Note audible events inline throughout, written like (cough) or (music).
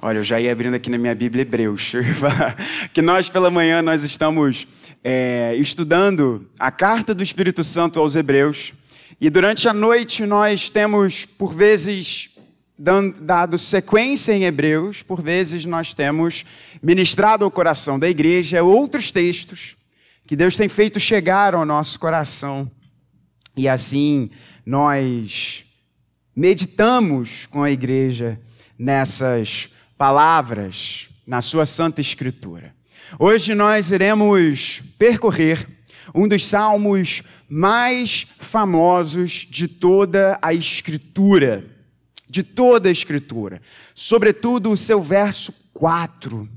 Olha, eu já ia abrindo aqui na minha Bíblia Hebreus. (laughs) que nós, pela manhã, nós estamos é, estudando a carta do Espírito Santo aos Hebreus. E durante a noite nós temos, por vezes, dado sequência em Hebreus, por vezes nós temos ministrado ao coração da igreja outros textos que Deus tem feito chegar ao nosso coração. E assim nós meditamos com a igreja nessas palavras, na sua Santa Escritura. Hoje nós iremos percorrer um dos salmos mais famosos de toda a Escritura. De toda a Escritura. Sobretudo o seu verso 4.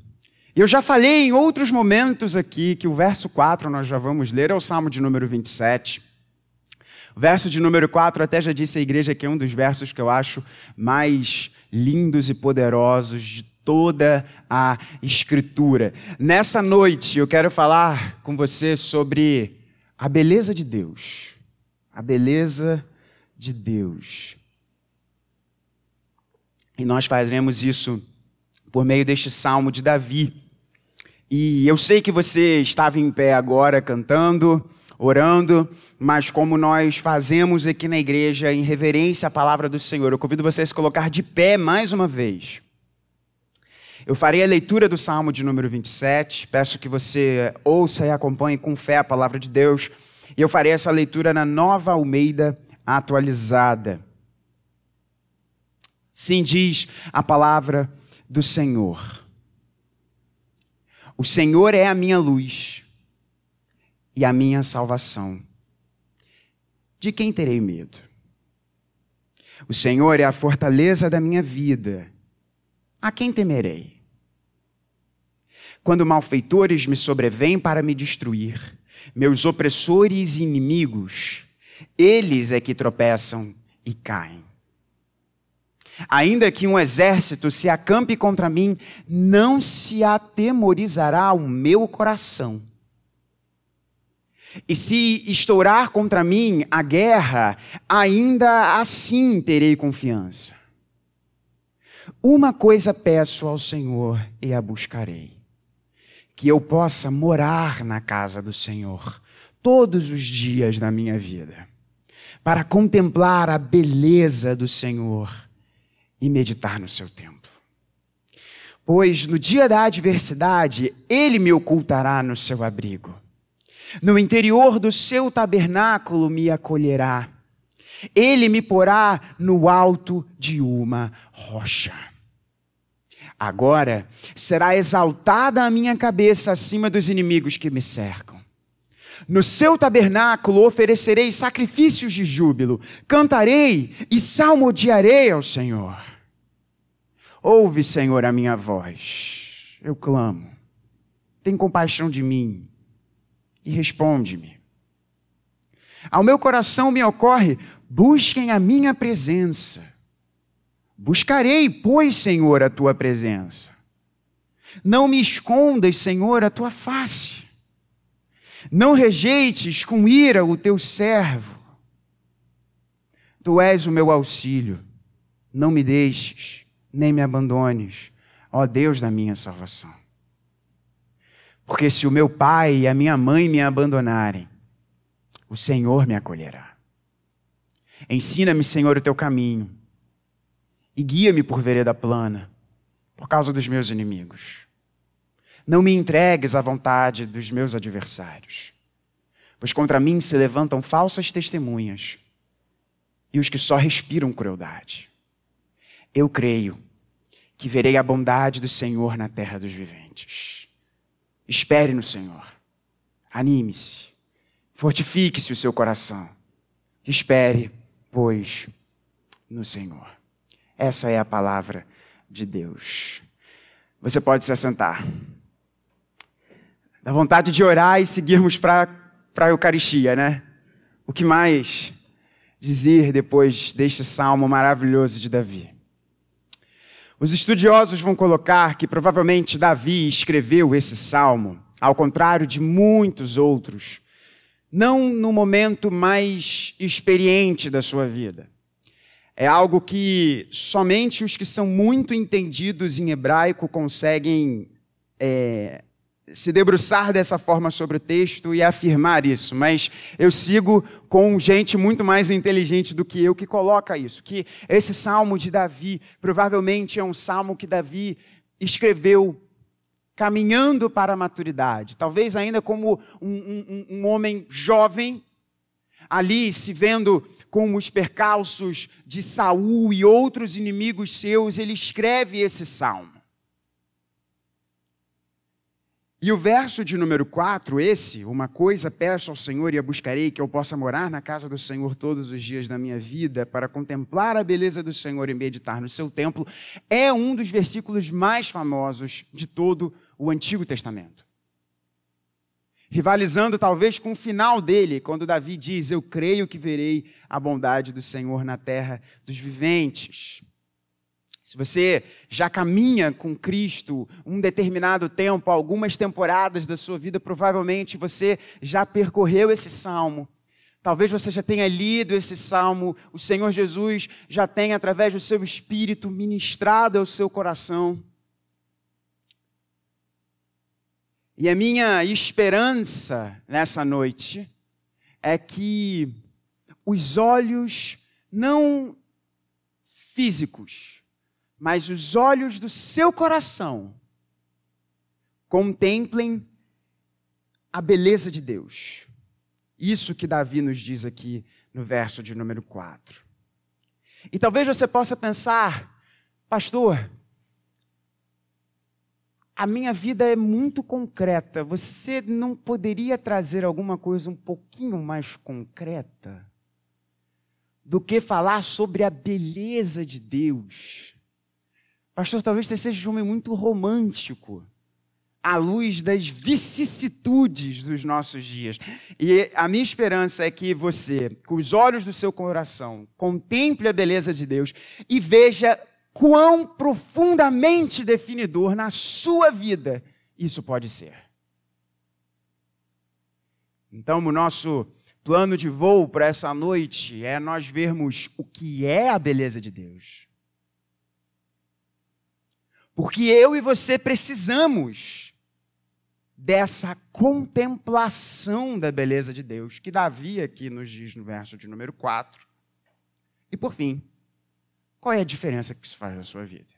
Eu já falei em outros momentos aqui que o verso 4 nós já vamos ler, é o salmo de número 27. O verso de número 4, até já disse a igreja que é um dos versos que eu acho mais lindos e poderosos de toda a Escritura. Nessa noite eu quero falar com você sobre a beleza de Deus. A beleza de Deus. E nós faremos isso por meio deste salmo de Davi. E eu sei que você estava em pé agora cantando, orando, mas como nós fazemos aqui na igreja em reverência à palavra do Senhor, eu convido você a se colocar de pé mais uma vez. Eu farei a leitura do Salmo de número 27. Peço que você ouça e acompanhe com fé a palavra de Deus. E eu farei essa leitura na nova Almeida atualizada. Sim, diz a palavra do Senhor. O Senhor é a minha luz e a minha salvação. De quem terei medo? O Senhor é a fortaleza da minha vida. A quem temerei? Quando malfeitores me sobrevêm para me destruir, meus opressores e inimigos, eles é que tropeçam e caem. Ainda que um exército se acampe contra mim, não se atemorizará o meu coração. E se estourar contra mim a guerra, ainda assim terei confiança. Uma coisa peço ao Senhor e a buscarei: que eu possa morar na casa do Senhor todos os dias da minha vida, para contemplar a beleza do Senhor e meditar no seu templo. Pois no dia da adversidade, Ele me ocultará no seu abrigo no interior do seu tabernáculo me acolherá. Ele me porá no alto de uma rocha. Agora será exaltada a minha cabeça acima dos inimigos que me cercam. No seu tabernáculo oferecerei sacrifícios de júbilo, cantarei e salmodiarei ao Senhor. Ouve, Senhor, a minha voz. Eu clamo. Tem compaixão de mim e responde-me. Ao meu coração me ocorre: busquem a minha presença. Buscarei, pois, Senhor, a tua presença. Não me escondas, Senhor, a tua face. Não rejeites com ira o teu servo. Tu és o meu auxílio. Não me deixes, nem me abandones, ó Deus da minha salvação. Porque se o meu pai e a minha mãe me abandonarem, o Senhor me acolherá. Ensina-me, Senhor, o teu caminho e guia-me por vereda plana, por causa dos meus inimigos. Não me entregues à vontade dos meus adversários, pois contra mim se levantam falsas testemunhas e os que só respiram crueldade. Eu creio que verei a bondade do Senhor na terra dos viventes. Espere no Senhor. Anime-se. Fortifique-se o seu coração. Espere, pois, no Senhor. Essa é a palavra de Deus. Você pode se assentar. Dá vontade de orar e seguirmos para a Eucaristia, né? O que mais dizer depois deste salmo maravilhoso de Davi? Os estudiosos vão colocar que provavelmente Davi escreveu esse salmo, ao contrário de muitos outros, não no momento mais experiente da sua vida. É algo que somente os que são muito entendidos em hebraico conseguem é, se debruçar dessa forma sobre o texto e afirmar isso, mas eu sigo com gente muito mais inteligente do que eu que coloca isso, que esse salmo de Davi provavelmente é um salmo que Davi escreveu caminhando para a maturidade, talvez ainda como um, um, um homem jovem, ali se vendo com os percalços de Saul e outros inimigos seus, ele escreve esse salmo. E o verso de número 4, esse, uma coisa peço ao Senhor e a buscarei, que eu possa morar na casa do Senhor todos os dias da minha vida, para contemplar a beleza do Senhor e meditar no seu templo, é um dos versículos mais famosos de todo o Antigo Testamento. Rivalizando talvez com o final dele, quando Davi diz: Eu creio que verei a bondade do Senhor na terra dos viventes. Se você já caminha com Cristo um determinado tempo, algumas temporadas da sua vida, provavelmente você já percorreu esse salmo. Talvez você já tenha lido esse salmo, o Senhor Jesus já tenha, através do seu espírito, ministrado ao seu coração. E a minha esperança nessa noite é que os olhos não físicos, mas os olhos do seu coração contemplem a beleza de Deus. Isso que Davi nos diz aqui no verso de número 4. E talvez você possa pensar, pastor, a minha vida é muito concreta. Você não poderia trazer alguma coisa um pouquinho mais concreta do que falar sobre a beleza de Deus? Pastor, talvez você seja um homem muito romântico, à luz das vicissitudes dos nossos dias. E a minha esperança é que você, com os olhos do seu coração, contemple a beleza de Deus e veja quão profundamente definidor na sua vida isso pode ser. Então, o nosso plano de voo para essa noite é nós vermos o que é a beleza de Deus porque eu e você precisamos dessa contemplação da beleza de Deus, que Davi aqui nos diz no verso de número 4. E por fim, qual é a diferença que isso faz na sua vida?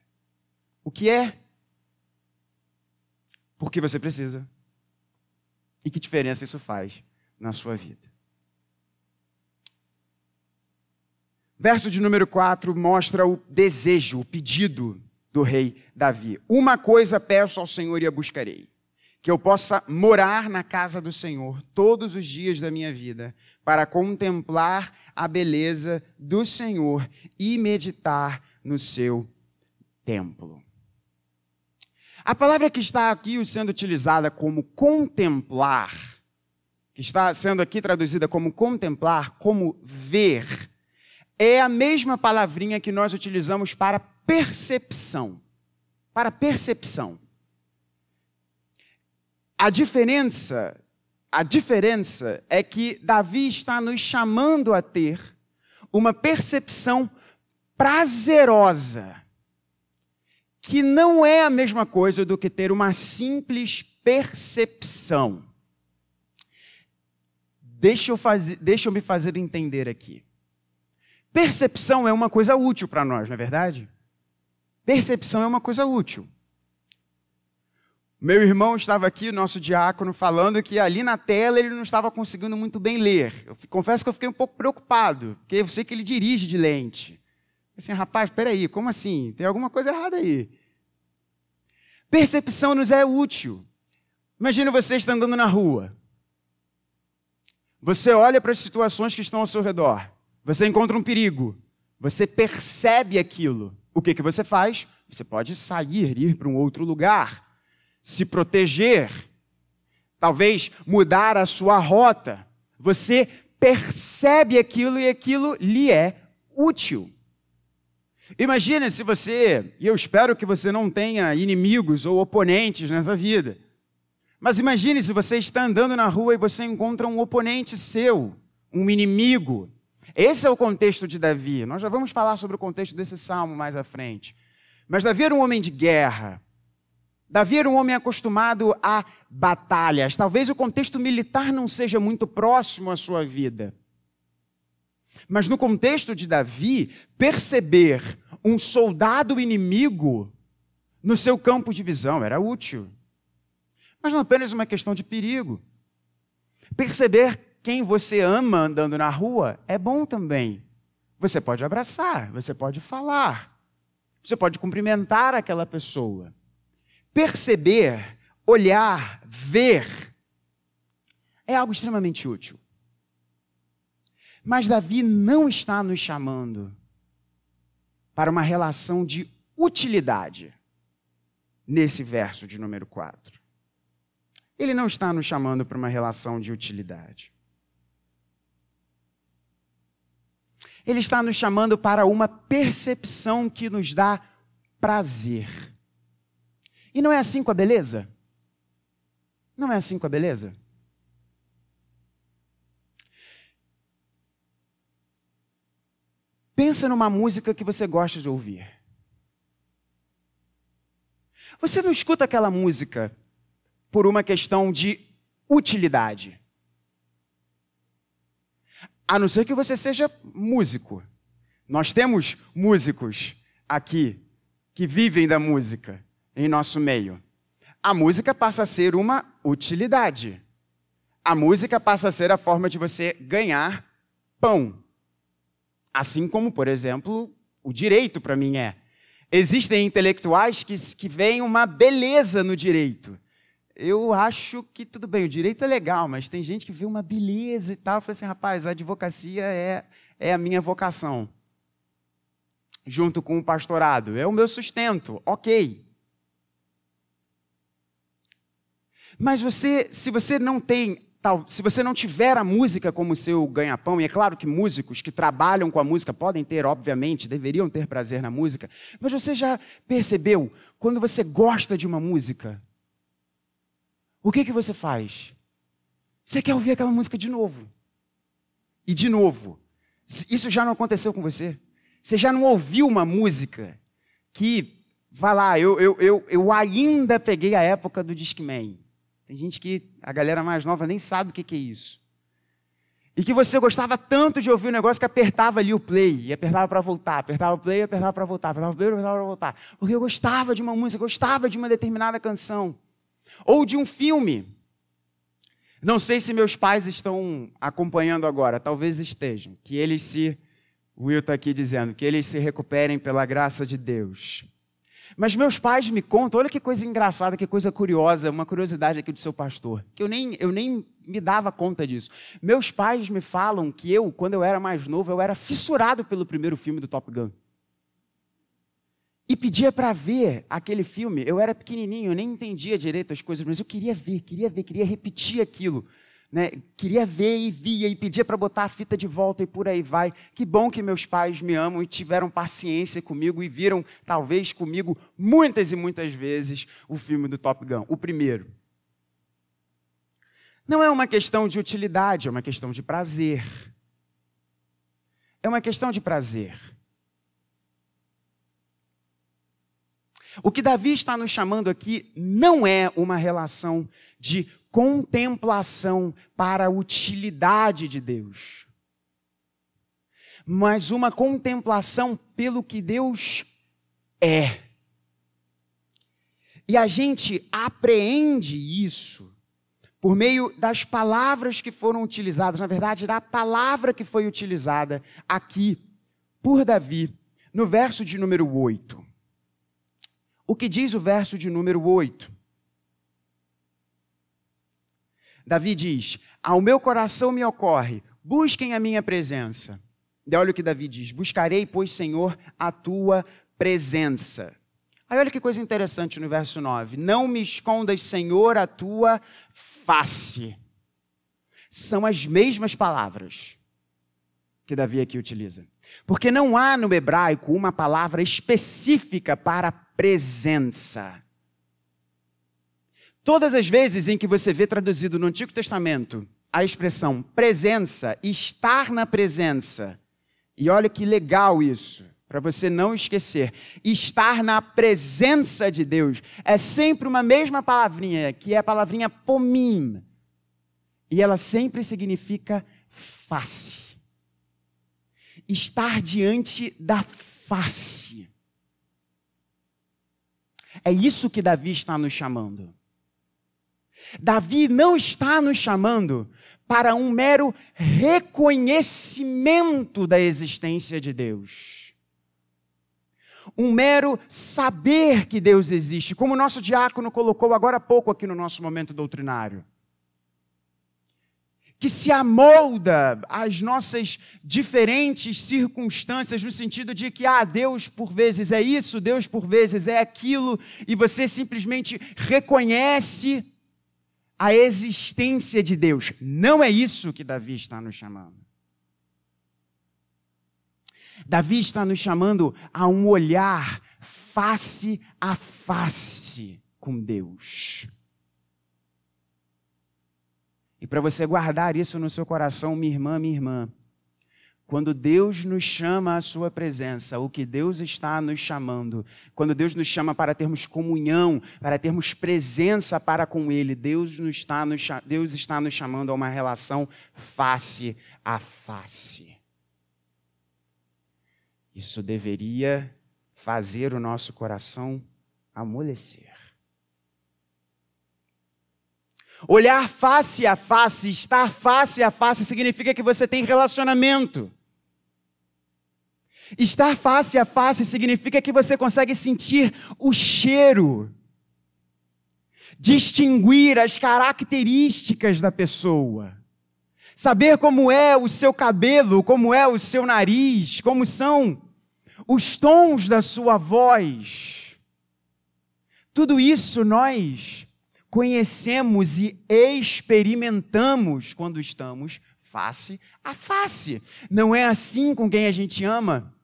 O que é? Por que você precisa? E que diferença isso faz na sua vida? Verso de número 4 mostra o desejo, o pedido do rei Davi. Uma coisa peço ao Senhor e a buscarei: que eu possa morar na casa do Senhor todos os dias da minha vida, para contemplar a beleza do Senhor e meditar no seu templo. A palavra que está aqui sendo utilizada como contemplar, que está sendo aqui traduzida como contemplar, como ver, é a mesma palavrinha que nós utilizamos para percepção. Para percepção. A diferença, a diferença é que Davi está nos chamando a ter uma percepção prazerosa, que não é a mesma coisa do que ter uma simples percepção. Deixa eu, fazer, deixa eu me fazer entender aqui. Percepção é uma coisa útil para nós, não é verdade? Percepção é uma coisa útil. Meu irmão estava aqui, nosso diácono, falando que ali na tela ele não estava conseguindo muito bem ler. Eu confesso que eu fiquei um pouco preocupado, porque eu sei que ele dirige de lente. Assim, rapaz, peraí, como assim? Tem alguma coisa errada aí. Percepção nos é útil. Imagina você está andando na rua. Você olha para as situações que estão ao seu redor. Você encontra um perigo. Você percebe aquilo o que, que você faz? Você pode sair, ir para um outro lugar, se proteger, talvez mudar a sua rota. Você percebe aquilo e aquilo lhe é útil. Imagine se você, e eu espero que você não tenha inimigos ou oponentes nessa vida, mas imagine se você está andando na rua e você encontra um oponente seu, um inimigo, Esse é o contexto de Davi. Nós já vamos falar sobre o contexto desse salmo mais à frente. Mas Davi era um homem de guerra. Davi era um homem acostumado a batalhas. Talvez o contexto militar não seja muito próximo à sua vida. Mas no contexto de Davi, perceber um soldado inimigo no seu campo de visão era útil. Mas não apenas uma questão de perigo. Perceber quem você ama andando na rua é bom também. Você pode abraçar, você pode falar, você pode cumprimentar aquela pessoa perceber, olhar, ver, é algo extremamente útil. Mas Davi não está nos chamando para uma relação de utilidade nesse verso de número 4. Ele não está nos chamando para uma relação de utilidade. Ele está nos chamando para uma percepção que nos dá prazer. E não é assim com a beleza? Não é assim com a beleza? Pensa numa música que você gosta de ouvir. Você não escuta aquela música por uma questão de utilidade. A não ser que você seja músico. Nós temos músicos aqui que vivem da música em nosso meio. A música passa a ser uma utilidade. A música passa a ser a forma de você ganhar pão. Assim como, por exemplo, o direito para mim é. Existem intelectuais que, que veem uma beleza no direito. Eu acho que tudo bem, o direito é legal, mas tem gente que vê uma beleza e tal. Eu falei assim, rapaz, a advocacia é, é a minha vocação. Junto com o pastorado. É o meu sustento, ok. Mas você, se você não tem, tal, se você não tiver a música como seu ganha-pão, e é claro que músicos que trabalham com a música podem ter, obviamente, deveriam ter prazer na música, mas você já percebeu quando você gosta de uma música, o que que você faz? Você quer ouvir aquela música de novo. E de novo. Isso já não aconteceu com você? Você já não ouviu uma música que, vai lá, eu, eu, eu, eu ainda peguei a época do Discman. Tem gente que a galera mais nova nem sabe o que, que é isso. E que você gostava tanto de ouvir um negócio que apertava ali o play, e apertava para voltar, apertava o play, apertava para voltar, apertava o play, apertava para voltar. Porque eu gostava de uma música, gostava de uma determinada canção. Ou de um filme. Não sei se meus pais estão acompanhando agora, talvez estejam. Que eles se. O Will está aqui dizendo, que eles se recuperem pela graça de Deus. Mas meus pais me contam, olha que coisa engraçada, que coisa curiosa, uma curiosidade aqui do seu pastor, que eu nem, eu nem me dava conta disso. Meus pais me falam que eu, quando eu era mais novo, eu era fissurado pelo primeiro filme do Top Gun. E pedia para ver aquele filme. Eu era pequenininho, eu nem entendia direito as coisas, mas eu queria ver, queria ver, queria repetir aquilo né, queria ver e via e pedia para botar a fita de volta e por aí vai. Que bom que meus pais me amam e tiveram paciência comigo e viram, talvez comigo, muitas e muitas vezes o filme do Top Gun, o primeiro. Não é uma questão de utilidade, é uma questão de prazer. É uma questão de prazer. O que Davi está nos chamando aqui não é uma relação de contemplação para a utilidade de Deus, mas uma contemplação pelo que Deus é. E a gente apreende isso por meio das palavras que foram utilizadas, na verdade, da palavra que foi utilizada aqui por Davi, no verso de número 8. O que diz o verso de número 8? Davi diz: Ao meu coração me ocorre, busquem a minha presença. E olha o que Davi diz: Buscarei, pois, Senhor, a tua presença. Aí olha que coisa interessante no verso 9: Não me escondas, Senhor, a tua face. São as mesmas palavras que Davi aqui utiliza. Porque não há no hebraico uma palavra específica para presença. Todas as vezes em que você vê traduzido no Antigo Testamento a expressão presença, estar na presença, E olha que legal isso, para você não esquecer. Estar na presença de Deus é sempre uma mesma palavrinha, que é a palavrinha pomim. E ela sempre significa face. Estar diante da face. É isso que Davi está nos chamando. Davi não está nos chamando para um mero reconhecimento da existência de Deus. Um mero saber que Deus existe, como o nosso diácono colocou agora há pouco aqui no nosso momento doutrinário que se amolda às nossas diferentes circunstâncias, no sentido de que, ah, Deus por vezes é isso, Deus por vezes é aquilo, e você simplesmente reconhece a existência de Deus. Não é isso que Davi está nos chamando. Davi está nos chamando a um olhar face a face com Deus. E para você guardar isso no seu coração, minha irmã, minha irmã, quando Deus nos chama à sua presença, o que Deus está nos chamando, quando Deus nos chama para termos comunhão, para termos presença para com Ele, Deus, nos está, nos, Deus está nos chamando a uma relação face a face. Isso deveria fazer o nosso coração amolecer. Olhar face a face, estar face a face, significa que você tem relacionamento. Estar face a face significa que você consegue sentir o cheiro, distinguir as características da pessoa, saber como é o seu cabelo, como é o seu nariz, como são os tons da sua voz. Tudo isso nós conhecemos e experimentamos quando estamos face a face. Não é assim com quem a gente ama?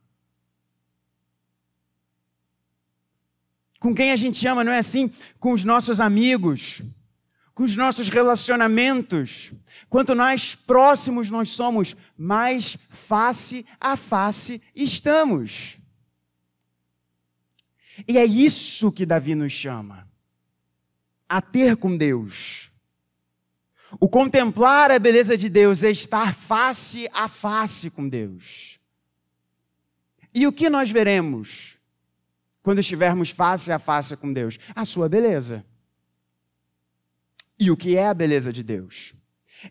Com quem a gente ama, não é assim com os nossos amigos, com os nossos relacionamentos. Quanto mais próximos nós somos, mais face a face estamos. E é isso que Davi nos chama a ter com Deus. O contemplar a beleza de Deus é estar face a face com Deus. E o que nós veremos quando estivermos face a face com Deus? A sua beleza. E o que é a beleza de Deus?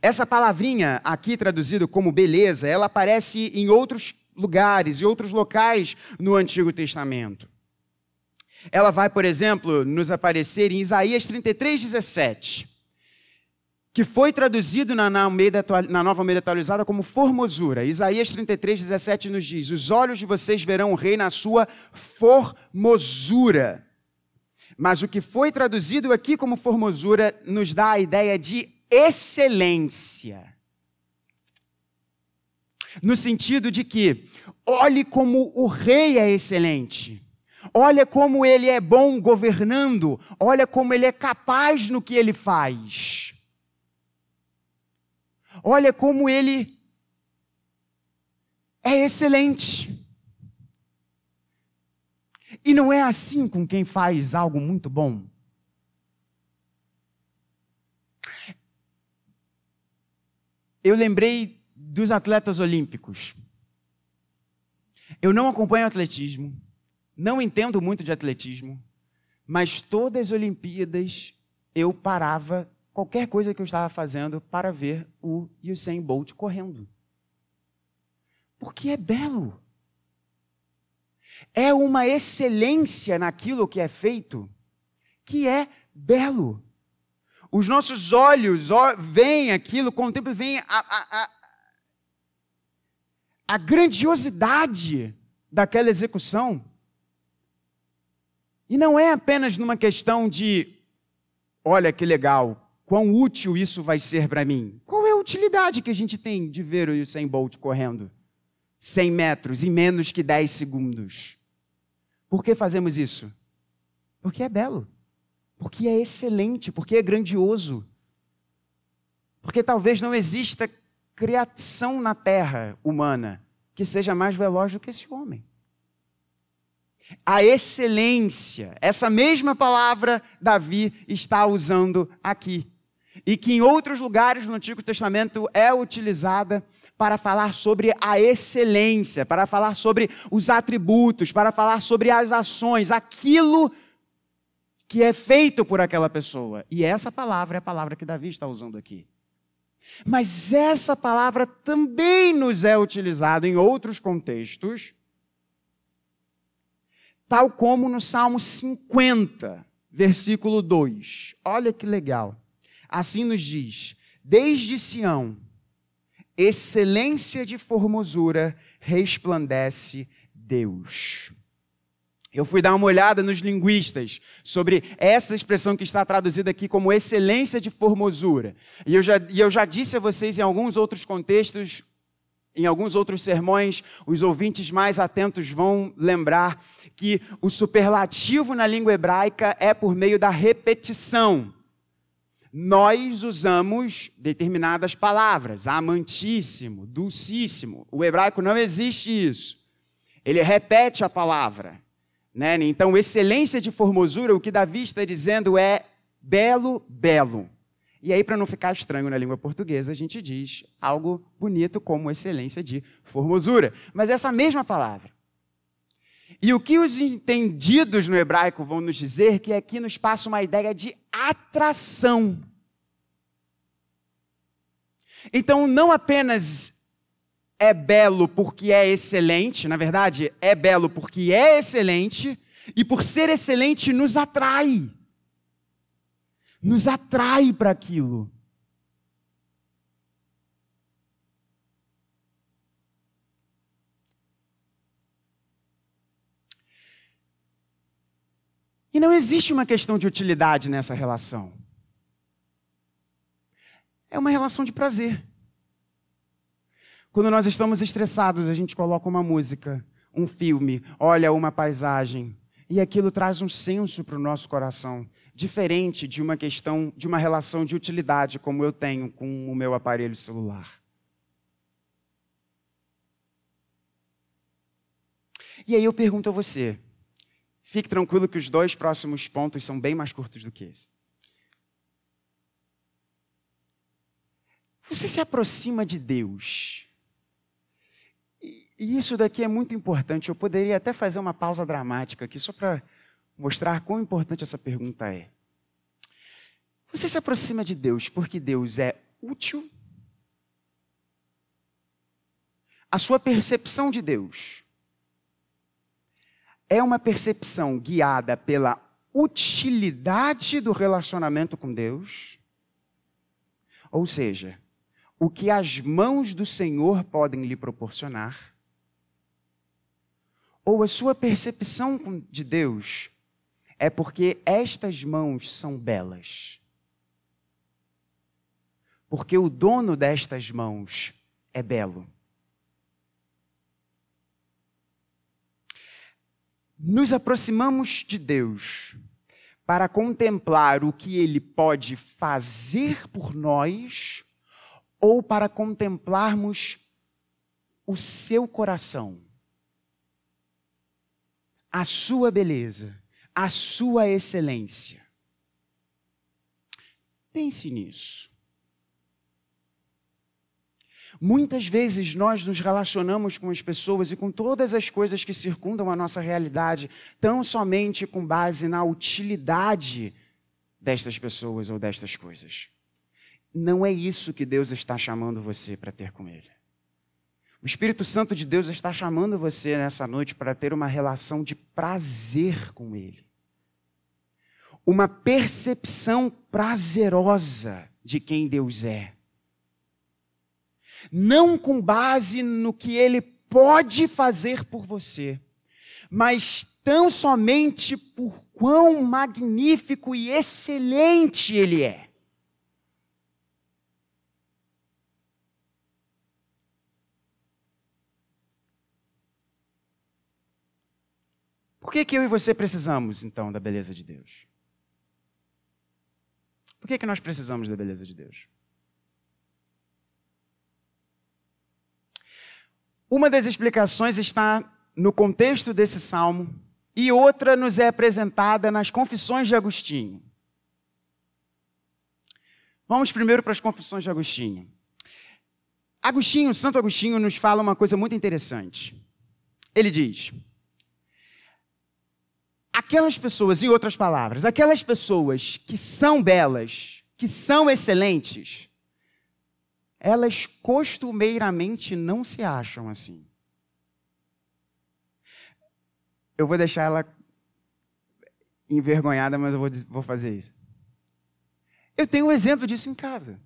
Essa palavrinha aqui traduzida como beleza, ela aparece em outros lugares e outros locais no Antigo Testamento. Ela vai, por exemplo, nos aparecer em Isaías 33, 17, que foi traduzido na, na, Almeida, na Nova Almeida Atualizada como formosura. Isaías 33, 17 nos diz: Os olhos de vocês verão o rei na sua formosura. Mas o que foi traduzido aqui como formosura nos dá a ideia de excelência. No sentido de que, olhe como o rei é excelente. Olha como ele é bom governando, olha como ele é capaz no que ele faz. Olha como ele é excelente. E não é assim com quem faz algo muito bom. Eu lembrei dos atletas olímpicos. Eu não acompanho atletismo, não entendo muito de atletismo, mas todas as Olimpíadas eu parava qualquer coisa que eu estava fazendo para ver o Usain Bolt correndo. Porque é belo. É uma excelência naquilo que é feito, que é belo. Os nossos olhos veem aquilo, tempo vem a, a, a, a grandiosidade daquela execução. E não é apenas numa questão de, olha que legal, quão útil isso vai ser para mim. Qual é a utilidade que a gente tem de ver o Usain Bolt correndo 100 metros em menos que 10 segundos? Por que fazemos isso? Porque é belo, porque é excelente, porque é grandioso. Porque talvez não exista criação na terra humana que seja mais veloz do que esse homem. A excelência, essa mesma palavra Davi está usando aqui. E que em outros lugares no Antigo Testamento é utilizada para falar sobre a excelência, para falar sobre os atributos, para falar sobre as ações, aquilo que é feito por aquela pessoa. E essa palavra é a palavra que Davi está usando aqui. Mas essa palavra também nos é utilizada em outros contextos, tal como no Salmo 50, versículo 2. Olha que legal. Assim nos diz: Desde Sião, excelência de formosura, resplandece Deus. Eu fui dar uma olhada nos linguistas sobre essa expressão que está traduzida aqui como excelência de formosura. E eu já, e eu já disse a vocês em alguns outros contextos, em alguns outros sermões, os ouvintes mais atentos vão lembrar que o superlativo na língua hebraica é por meio da repetição. Nós usamos determinadas palavras, amantíssimo, dulcíssimo. O hebraico não existe isso. Ele repete a palavra. Né? Então, excelência de formosura, o que Davi está dizendo é belo, belo. E aí, para não ficar estranho na língua portuguesa, a gente diz algo bonito como excelência de formosura. Mas essa mesma palavra. E o que os entendidos no hebraico vão nos dizer que aqui nos passa uma ideia de atração. Então, não apenas é belo porque é excelente, na verdade, é belo porque é excelente, e por ser excelente nos atrai. Nos atrai para aquilo. E não existe uma questão de utilidade nessa relação. É uma relação de prazer. Quando nós estamos estressados, a gente coloca uma música, um filme, olha uma paisagem, e aquilo traz um senso para o nosso coração, diferente de uma questão, de uma relação de utilidade, como eu tenho com o meu aparelho celular. E aí eu pergunto a você, fique tranquilo que os dois próximos pontos são bem mais curtos do que esse. Você se aproxima de Deus e isso daqui é muito importante. Eu poderia até fazer uma pausa dramática aqui, só para mostrar quão importante essa pergunta é. Você se aproxima de Deus porque Deus é útil? A sua percepção de Deus é uma percepção guiada pela utilidade do relacionamento com Deus? Ou seja, o que as mãos do Senhor podem lhe proporcionar? ou a sua percepção de Deus é porque estas mãos são belas. Porque o dono destas mãos é belo. Nos aproximamos de Deus para contemplar o que Ele pode fazer por nós ou para contemplarmos o seu coração a sua beleza, a sua excelência. Pense nisso. Muitas vezes nós nos relacionamos com as pessoas e com todas as coisas que circundam a nossa realidade, tão somente com base na utilidade destas pessoas ou destas coisas. Não é isso que Deus está chamando você para ter com Ele. O Espírito Santo de Deus está chamando você nessa noite para ter uma relação de prazer com Ele. Uma percepção prazerosa de quem Deus é. Não com base no que Ele pode fazer por você, mas tão somente por quão magnífico e excelente Ele é. Por que, que eu e você precisamos, então, da beleza de Deus? Por que, que nós precisamos da beleza de Deus? Uma das explicações está no contexto desse salmo e outra nos é apresentada nas Confissões de Agostinho. Vamos primeiro para as Confissões de Agostinho. Agostinho, Santo Agostinho, nos fala uma coisa muito interessante. Ele diz: aquelas pessoas, em outras palavras, aquelas pessoas que são belas, que são excelentes, elas costumeiramente não se acham assim. Eu vou deixar ela envergonhada, mas eu vou, vou fazer isso. Eu tenho um exemplo disso em casa.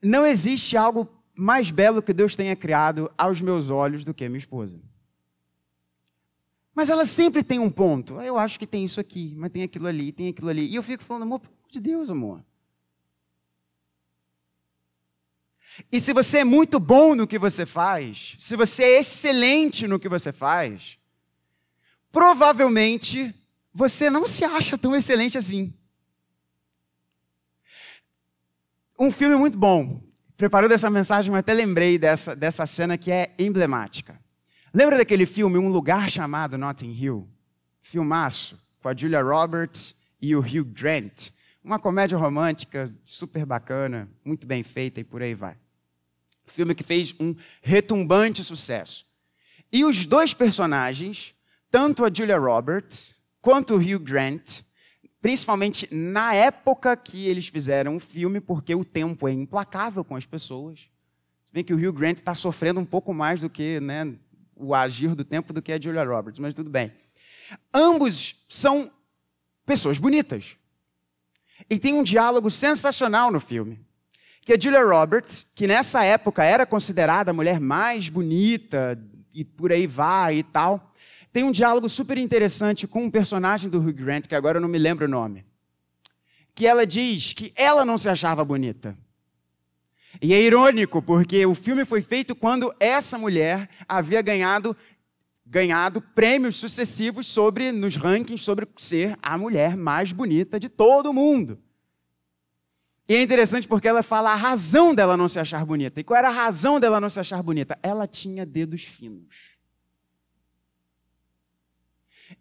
Não existe algo mais belo que Deus tenha criado aos meus olhos do que minha esposa. Mas ela sempre tem um ponto. Eu acho que tem isso aqui, mas tem aquilo ali, tem aquilo ali. E eu fico falando, amor, de Deus, amor. E se você é muito bom no que você faz, se você é excelente no que você faz, provavelmente você não se acha tão excelente assim. Um filme muito bom. Preparando essa mensagem, mas até lembrei dessa, dessa cena que é emblemática. Lembra daquele filme Um Lugar Chamado Notting Hill? Filmaço, com a Julia Roberts e o Hugh Grant. Uma comédia romântica super bacana, muito bem feita e por aí vai. Filme que fez um retumbante sucesso. E os dois personagens, tanto a Julia Roberts quanto o Hugh Grant, principalmente na época que eles fizeram o filme, porque o tempo é implacável com as pessoas. Se bem que o Hugh Grant está sofrendo um pouco mais do que né, o agir do tempo do que a Julia Roberts, mas tudo bem. Ambos são pessoas bonitas. E tem um diálogo sensacional no filme que a Julia Roberts, que nessa época era considerada a mulher mais bonita e por aí vai e tal, tem um diálogo super interessante com um personagem do Hugh Grant, que agora eu não me lembro o nome. Que ela diz que ela não se achava bonita. E é irônico, porque o filme foi feito quando essa mulher havia ganhado ganhado prêmios sucessivos sobre nos rankings sobre ser a mulher mais bonita de todo o mundo. E é interessante porque ela fala a razão dela não se achar bonita. E qual era a razão dela não se achar bonita? Ela tinha dedos finos.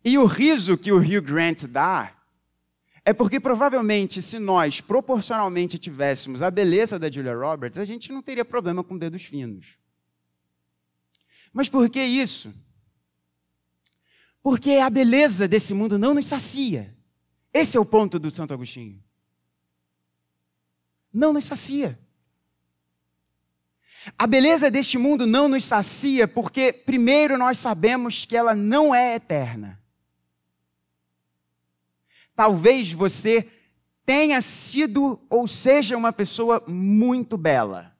E o riso que o Hugh Grant dá é porque provavelmente se nós proporcionalmente tivéssemos a beleza da Julia Roberts, a gente não teria problema com dedos finos. Mas por que isso? Porque a beleza desse mundo não nos sacia. Esse é o ponto do Santo Agostinho não nos sacia. A beleza deste mundo não nos sacia porque, primeiro, nós sabemos que ela não é eterna. Talvez você tenha sido ou seja uma pessoa muito bela,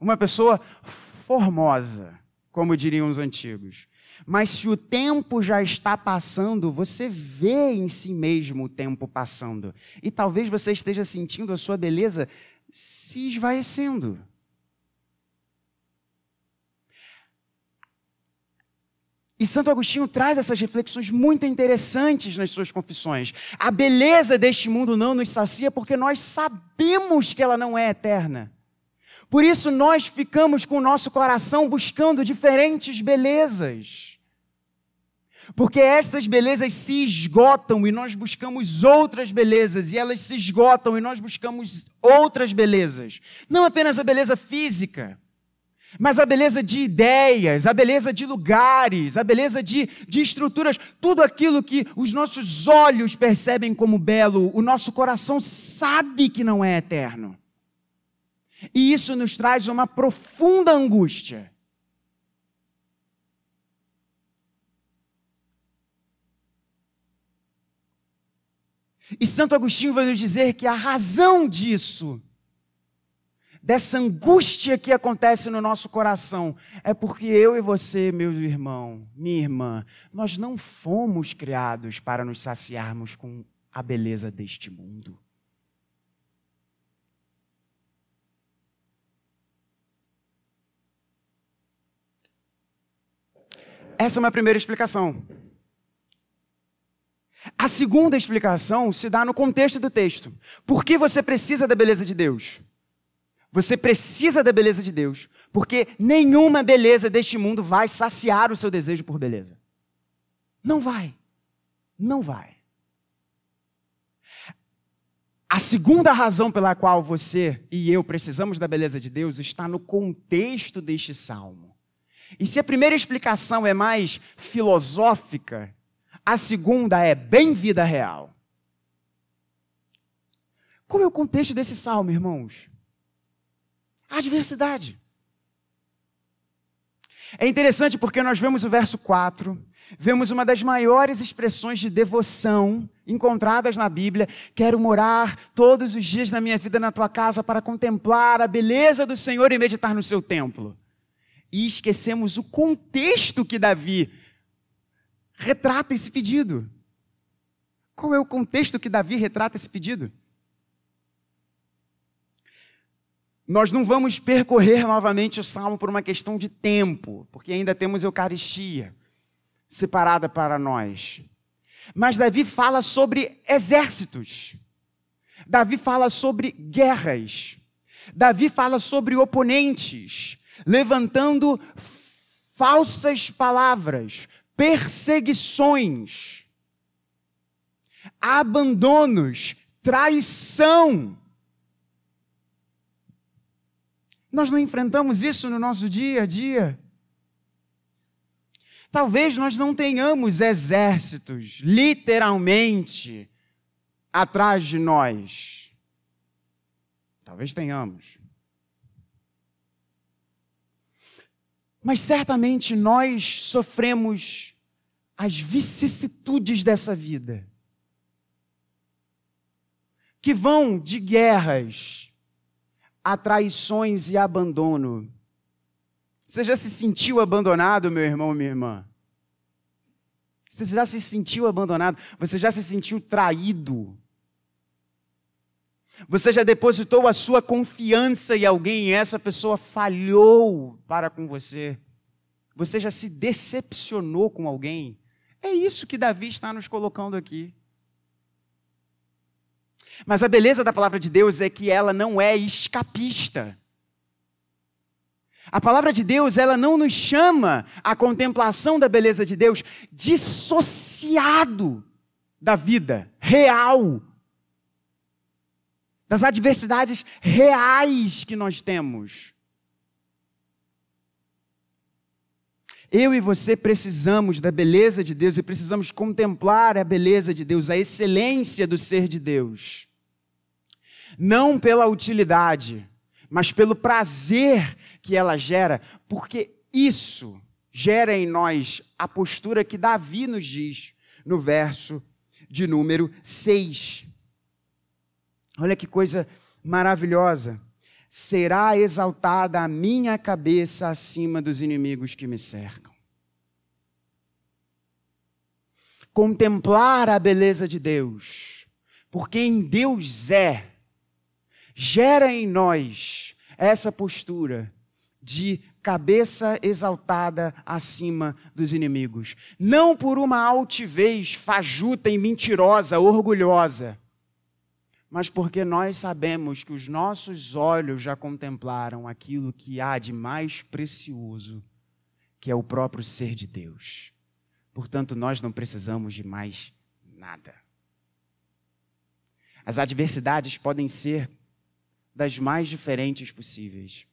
uma pessoa formosa, como diriam os antigos. Mas se o tempo já está passando, você vê em si mesmo o tempo passando. E talvez você esteja sentindo a sua beleza se esvaecendo. E Santo Agostinho traz essas reflexões muito interessantes nas suas confissões. A beleza deste mundo não nos sacia porque nós sabemos que ela não é eterna. Por isso nós ficamos com o nosso coração buscando diferentes belezas. Porque essas belezas se esgotam e nós buscamos outras belezas, e elas se esgotam e nós buscamos outras belezas. Não apenas a beleza física, mas a beleza de ideias, a beleza de lugares, a beleza de, de estruturas, tudo aquilo que os nossos olhos percebem como belo, o nosso coração sabe que não é eterno. E isso nos traz uma profunda angústia. E Santo Agostinho vai nos dizer que a razão disso, dessa angústia que acontece no nosso coração, é porque eu e você, meu irmão, minha irmã, nós não fomos criados para nos saciarmos com a beleza deste mundo. Essa é uma primeira explicação. A segunda explicação se dá no contexto do texto. Por que você precisa da beleza de Deus? Você precisa da beleza de Deus, Porque nenhuma beleza deste mundo vai saciar o seu desejo por beleza. Não vai. Não vai. A segunda razão pela qual você e eu precisamos da beleza de Deus está no contexto deste salmo. E se a primeira explicação é mais filosófica, a segunda é bem vida real. Qual é o contexto desse salmo, irmãos? Adversidade. É interessante porque nós vemos o verso 4, vemos uma das maiores expressões de devoção encontradas na Bíblia. Quero morar todos os dias da minha vida na tua casa para contemplar a beleza do Senhor e meditar no seu templo. E esquecemos o contexto que Davi retrata esse pedido. Qual é o contexto que Davi retrata esse pedido? Nós não vamos percorrer novamente o salmo por uma questão de tempo, porque ainda temos Eucaristia separada para nós. Mas Davi fala sobre exércitos. Davi fala sobre guerras. Davi fala sobre oponentes, levantando falsas palavras, perseguições, abandonos, traição. Nós não enfrentamos isso no nosso dia a dia. Talvez nós não tenhamos exércitos, literalmente, atrás de nós. Talvez tenhamos. Mas certamente nós sofremos as vicissitudes dessa vida, que vão de guerras, a traições e abandono. Você já se sentiu abandonado, meu irmão, minha irmã? Você já se sentiu abandonado? Você já se sentiu traído? Você já depositou a sua confiança em alguém e essa pessoa falhou para com você? Você já se decepcionou com alguém? É isso que Davi está nos colocando aqui. Mas a beleza da palavra de Deus é que ela não é escapista. A palavra de Deus, ela não nos chama à contemplação da beleza de Deus dissociado da vida real, das adversidades reais que nós temos. Eu e você precisamos da beleza de Deus e precisamos contemplar a beleza de Deus, a excelência do ser de Deus. Não pela utilidade, mas pelo prazer que ela gera, porque isso gera em nós a postura que Davi nos diz no verso de número 6. Olha que coisa maravilhosa. Será exaltada a minha cabeça acima dos inimigos que me cercam. Contemplar a beleza de Deus, porque em Deus é, gera em nós essa postura de cabeça exaltada acima dos inimigos. Não por uma altivez fajuta e mentirosa, orgulhosa, mas porque nós sabemos que os nossos olhos já contemplaram aquilo que há de mais precioso, que é o próprio ser de Deus. Portanto, nós não precisamos de mais nada. As adversidades podem ser das mais diferentes possíveis.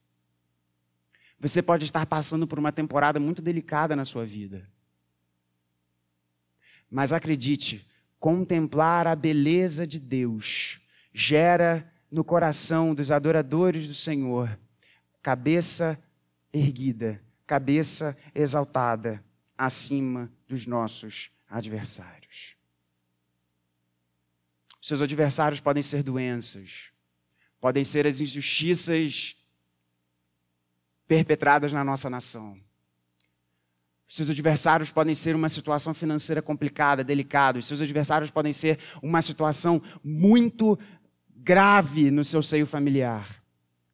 Você pode estar passando por uma temporada muito delicada na sua vida. Mas acredite, contemplar a beleza de Deus gera no coração dos adoradores do Senhor cabeça erguida, cabeça exaltada acima dos nossos adversários. Seus adversários podem ser doenças, podem ser as injustiças perpetradas na nossa nação. Seus adversários podem ser uma situação financeira complicada, delicada. Seus adversários podem ser uma situação muito grave no seu seio familiar.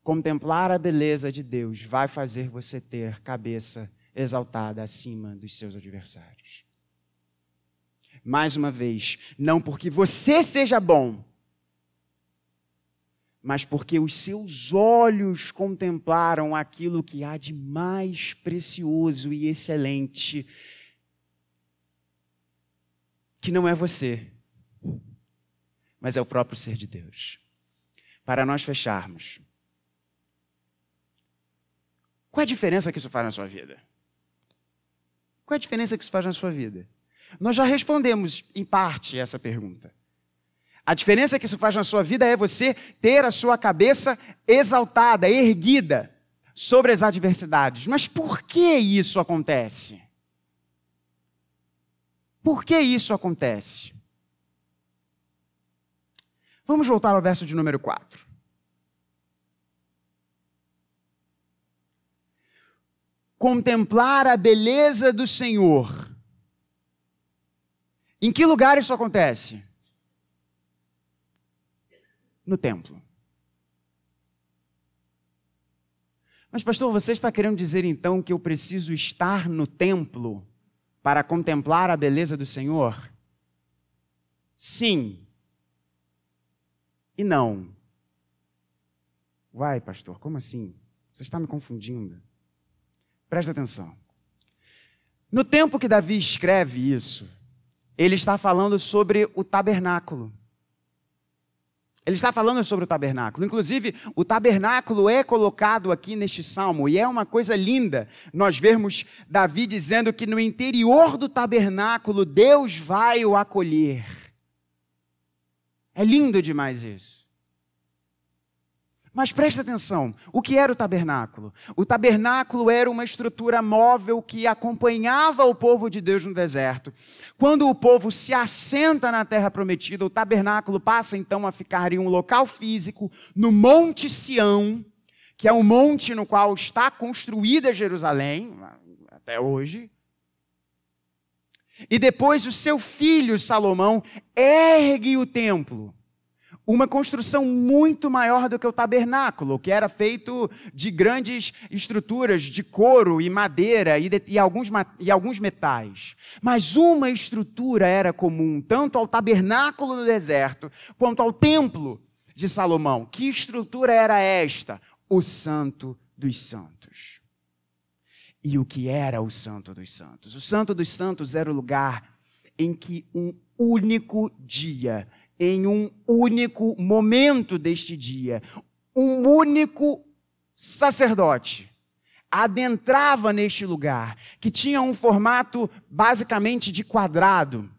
Contemplar a beleza de Deus vai fazer você ter cabeça exaltada acima dos seus adversários. Mais uma vez, não porque você seja bom, mas porque os seus olhos contemplaram aquilo que há de mais precioso e excelente, que não é você, mas é o próprio ser de Deus. Para nós fecharmos, qual é a diferença que isso faz na sua vida? Qual é a diferença que isso faz na sua vida? Nós já respondemos, em parte, essa pergunta. A diferença que isso faz na sua vida é você ter a sua cabeça exaltada, erguida sobre as adversidades. Mas por que isso acontece? Por que isso acontece? Vamos voltar ao verso de número 4. Contemplar a beleza do Senhor. Em que lugar isso acontece? No templo. Mas, pastor, você está querendo dizer então que eu preciso estar no templo para contemplar a beleza do Senhor? Sim. E não. Vai, pastor, como assim? Você está me confundindo. Presta atenção. No tempo que Davi escreve isso, ele está falando sobre o tabernáculo. Ele está falando sobre o tabernáculo. Inclusive, o tabernáculo é colocado aqui neste salmo, e é uma coisa linda nós vermos Davi dizendo que no interior do tabernáculo Deus vai o acolher. É lindo demais isso. Mas preste atenção: o que era o tabernáculo? O tabernáculo era uma estrutura móvel que acompanhava o povo de Deus no deserto. Quando o povo se assenta na terra prometida, o tabernáculo passa então a ficar em um local físico, no Monte Sião, que é o monte no qual está construída Jerusalém, até hoje. E depois o seu filho Salomão ergue o templo uma construção muito maior do que o tabernáculo, que era feito de grandes estruturas de couro e madeira e, de, e, alguns, e alguns metais. Mas uma estrutura era comum, tanto ao tabernáculo no deserto, quanto ao templo de Salomão. Que estrutura era esta? O Santo dos Santos. E o que era o Santo dos Santos? O Santo dos Santos era o lugar em que um único dia em um único momento deste dia, um único sacerdote adentrava neste lugar, que tinha um formato basicamente de quadrado.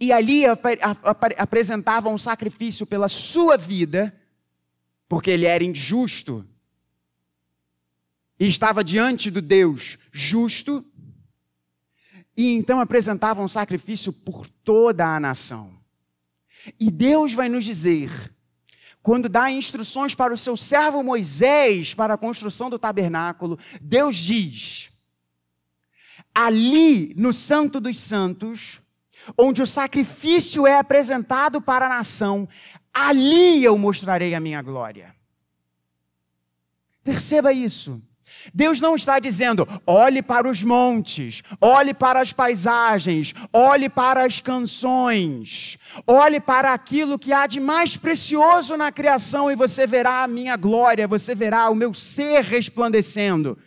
E ali ap ap apresentava um sacrifício pela sua vida, porque ele era injusto, e estava diante do Deus justo, e então apresentava um sacrifício por toda a nação. E Deus vai nos dizer, quando dá instruções para o seu servo Moisés para a construção do tabernáculo, Deus diz: ali no Santo dos Santos, onde o sacrifício é apresentado para a nação, ali eu mostrarei a minha glória. Perceba isso. Deus não está dizendo, olhe para os montes, olhe para as paisagens, olhe para as canções, olhe para aquilo que há de mais precioso na criação e você verá a minha glória, você verá o meu ser resplandecendo.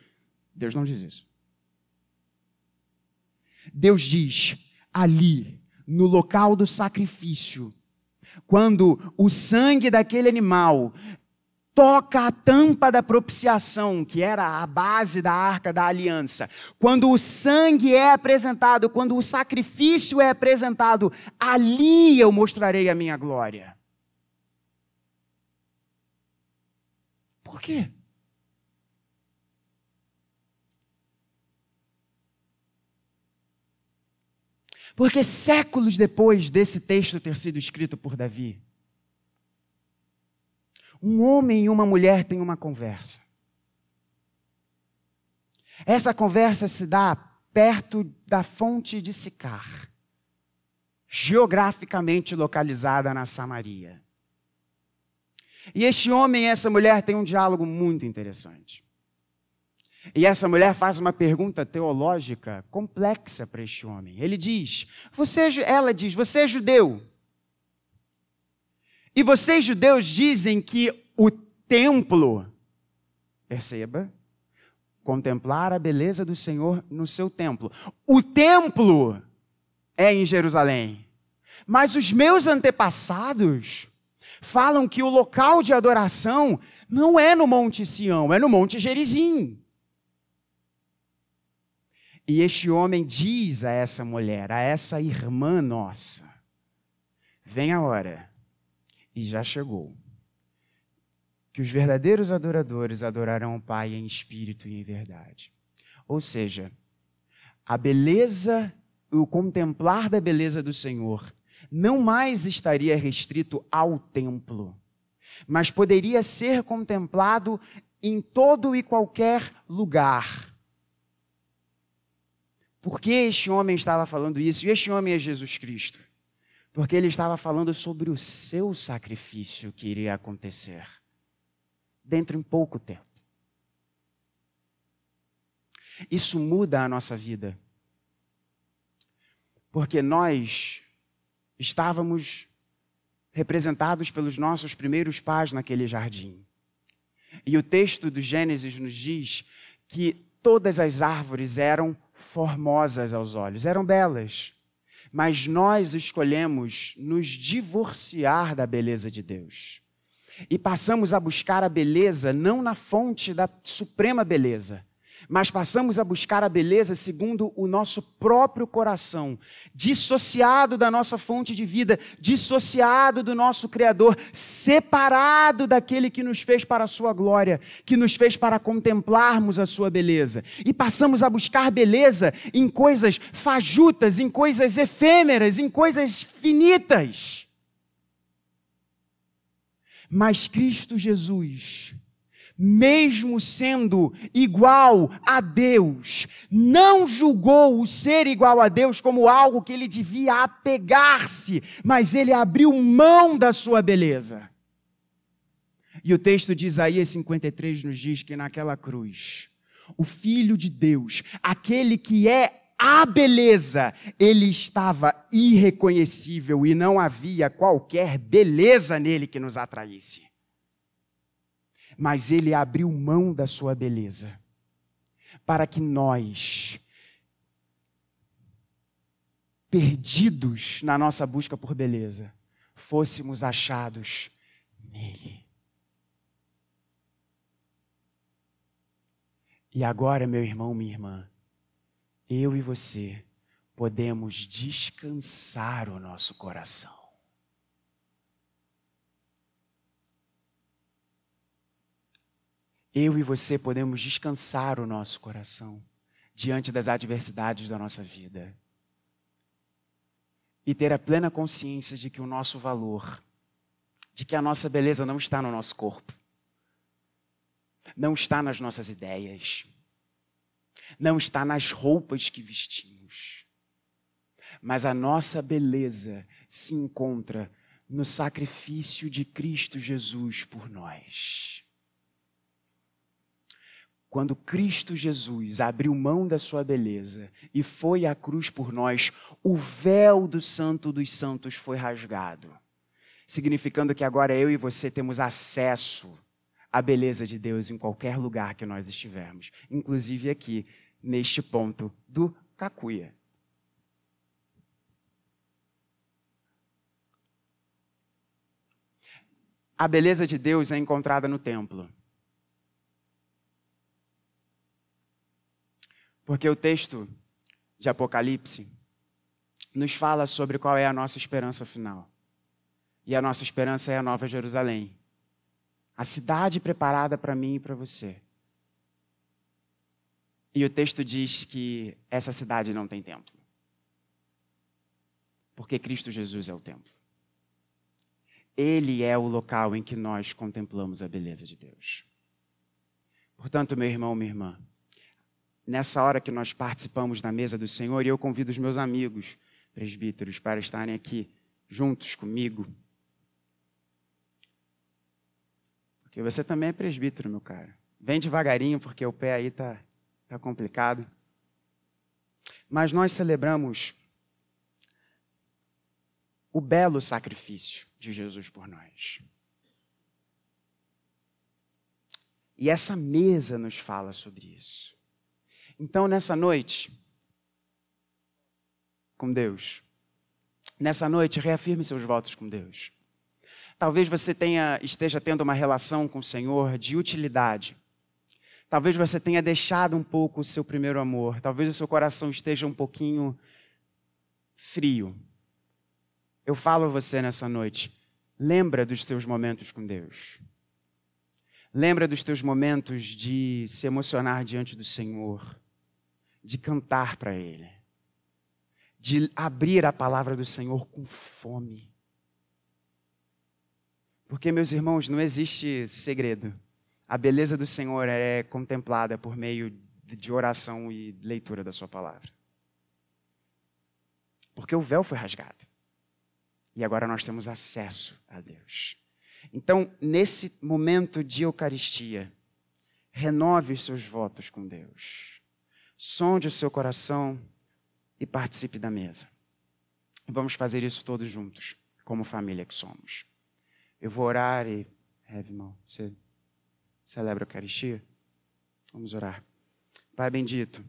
Deus não diz isso. Deus diz, ali, no local do sacrifício, quando o sangue daquele animal toca a tampa da propiciação, que era a base da arca da aliança. Quando o sangue é apresentado, quando o sacrifício é apresentado, ali eu mostrarei a minha glória. Por quê? Porque séculos depois desse texto ter sido escrito por Davi, um homem e uma mulher têm uma conversa. Essa conversa se dá perto da fonte de Sicar, geograficamente localizada na Samaria. E este homem e essa mulher têm um diálogo muito interessante. E essa mulher faz uma pergunta teológica complexa para este homem. Ele diz: "Você, é ela diz: "Você é judeu?" E vocês, judeus, dizem que o templo, perceba, contemplar a beleza do Senhor no seu templo. O templo é em Jerusalém. Mas os meus antepassados falam que o local de adoração não é no Monte Sião, é no Monte Gerizim. E este homem diz a essa mulher, a essa irmã nossa: Vem a hora, e já chegou, que os verdadeiros adoradores adorarão o Pai em espírito e em verdade. Ou seja, a beleza, o contemplar da beleza do Senhor, não mais estaria restrito ao templo, mas poderia ser contemplado em todo e qualquer lugar por que este homem estava falando isso? E este homem é Jesus Cristo. Porque ele estava falando sobre o seu sacrifício que iria acontecer dentro em pouco tempo. Isso muda a nossa vida. Porque nós estávamos representados pelos nossos primeiros pais naquele jardim. E o texto do Gênesis nos diz que todas as árvores eram formosas aos olhos, eram belas. Mas nós escolhemos nos divorciar da beleza de Deus. E passamos a buscar a beleza não na fonte da suprema beleza, mas passamos a buscar a beleza segundo o nosso próprio coração, dissociado da nossa fonte de vida, dissociado do nosso Criador, separado daquele que nos fez para a sua glória, que nos fez para contemplarmos a sua beleza. E passamos a buscar beleza em coisas fajutas, em coisas efêmeras, em coisas finitas. Mas Cristo Jesus, mesmo sendo igual a Deus, não julgou o ser igual a Deus como algo que ele devia apegar-se, mas ele abriu mão da sua beleza. E o texto de Isaías 53 nos diz que naquela cruz, o Filho de Deus, aquele que é a beleza, ele estava irreconhecível e não havia qualquer beleza nele que nos atraísse mas ele abriu mão da sua beleza para que nós, perdidos na nossa busca por beleza, fôssemos achados nele. E agora, meu irmão, minha irmã, eu e você podemos descansar o nosso coração. Eu e você podemos descansar o nosso coração diante das adversidades da nossa vida. E ter a plena consciência de que o nosso valor, de que a nossa beleza não está no nosso corpo, não está nas nossas ideias, não está nas roupas que vestimos, mas a nossa beleza se encontra no sacrifício de Cristo Jesus por nós. Quando Cristo Jesus abriu mão da sua beleza e foi à cruz por nós, o véu do Santo dos Santos foi rasgado, significando que agora eu e você temos acesso à beleza de Deus em qualquer lugar que nós estivermos, inclusive aqui, neste ponto do Cacuia. A beleza de Deus é encontrada no templo. Porque o texto de Apocalipse nos fala sobre qual é a nossa esperança final. E a nossa esperança é a Nova Jerusalém a cidade preparada para mim e para você. E o texto diz que essa cidade não tem templo. Porque Cristo Jesus é o templo. Ele é o local em que nós contemplamos a beleza de Deus. Portanto, meu irmão, minha irmã, nessa hora que nós participamos da mesa do Senhor, e eu convido os meus amigos presbíteros para estarem aqui juntos comigo. Porque você também é presbítero, meu cara. Vem devagarinho, porque o pé aí está tá complicado. Mas nós celebramos o belo sacrifício de Jesus por nós. E essa mesa nos fala sobre isso. Então, nessa noite, com Deus, nessa noite, reafirme seus votos com Deus. Talvez você tenha, esteja tendo uma relação com o Senhor de utilidade. Talvez você tenha deixado um pouco o seu primeiro amor. Talvez o seu coração esteja um pouquinho frio. Eu falo a você nessa noite, lembra dos teus momentos com Deus. Lembra dos teus momentos de se emocionar diante do Senhor, de cantar para Ele, de abrir a palavra do Senhor com fome. Porque, meus irmãos, não existe segredo. A beleza do Senhor é contemplada por meio de oração e leitura da Sua palavra. Porque o véu foi rasgado. E agora nós temos acesso a Deus. Então, nesse momento de Eucaristia, renove os seus votos com Deus. Sonde o seu coração e participe da mesa. Vamos fazer isso todos juntos, como família que somos. Eu vou orar e. Heavy, irmão, você celebra a Eucaristia? Vamos orar. Pai bendito,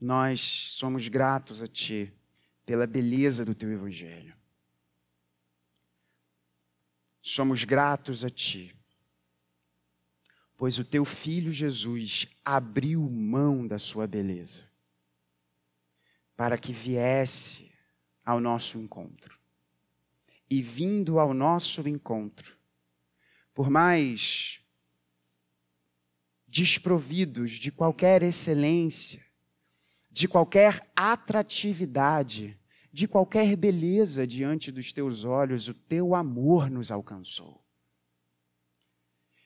nós somos gratos a Ti pela beleza do Teu Evangelho. Somos gratos a Ti, pois o Teu Filho Jesus abriu mão da Sua beleza para que viesse ao nosso encontro. E vindo ao nosso encontro, por mais desprovidos de qualquer excelência, de qualquer atratividade, de qualquer beleza diante dos teus olhos, o teu amor nos alcançou.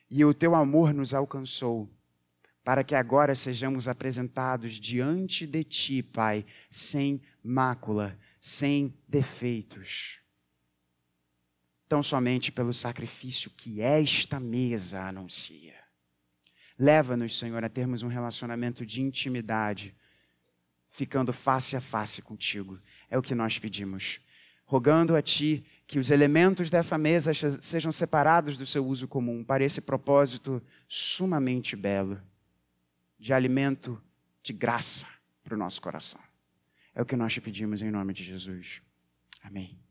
E o teu amor nos alcançou para que agora sejamos apresentados diante de ti, Pai, sem mácula, sem defeitos. Tão somente pelo sacrifício que esta mesa anuncia. Leva-nos, Senhor, a termos um relacionamento de intimidade ficando face a face contigo. É o que nós pedimos. Rogando a Ti que os elementos dessa mesa sejam separados do seu uso comum para esse propósito sumamente belo de alimento de graça para o nosso coração. É o que nós te pedimos em nome de Jesus. Amém.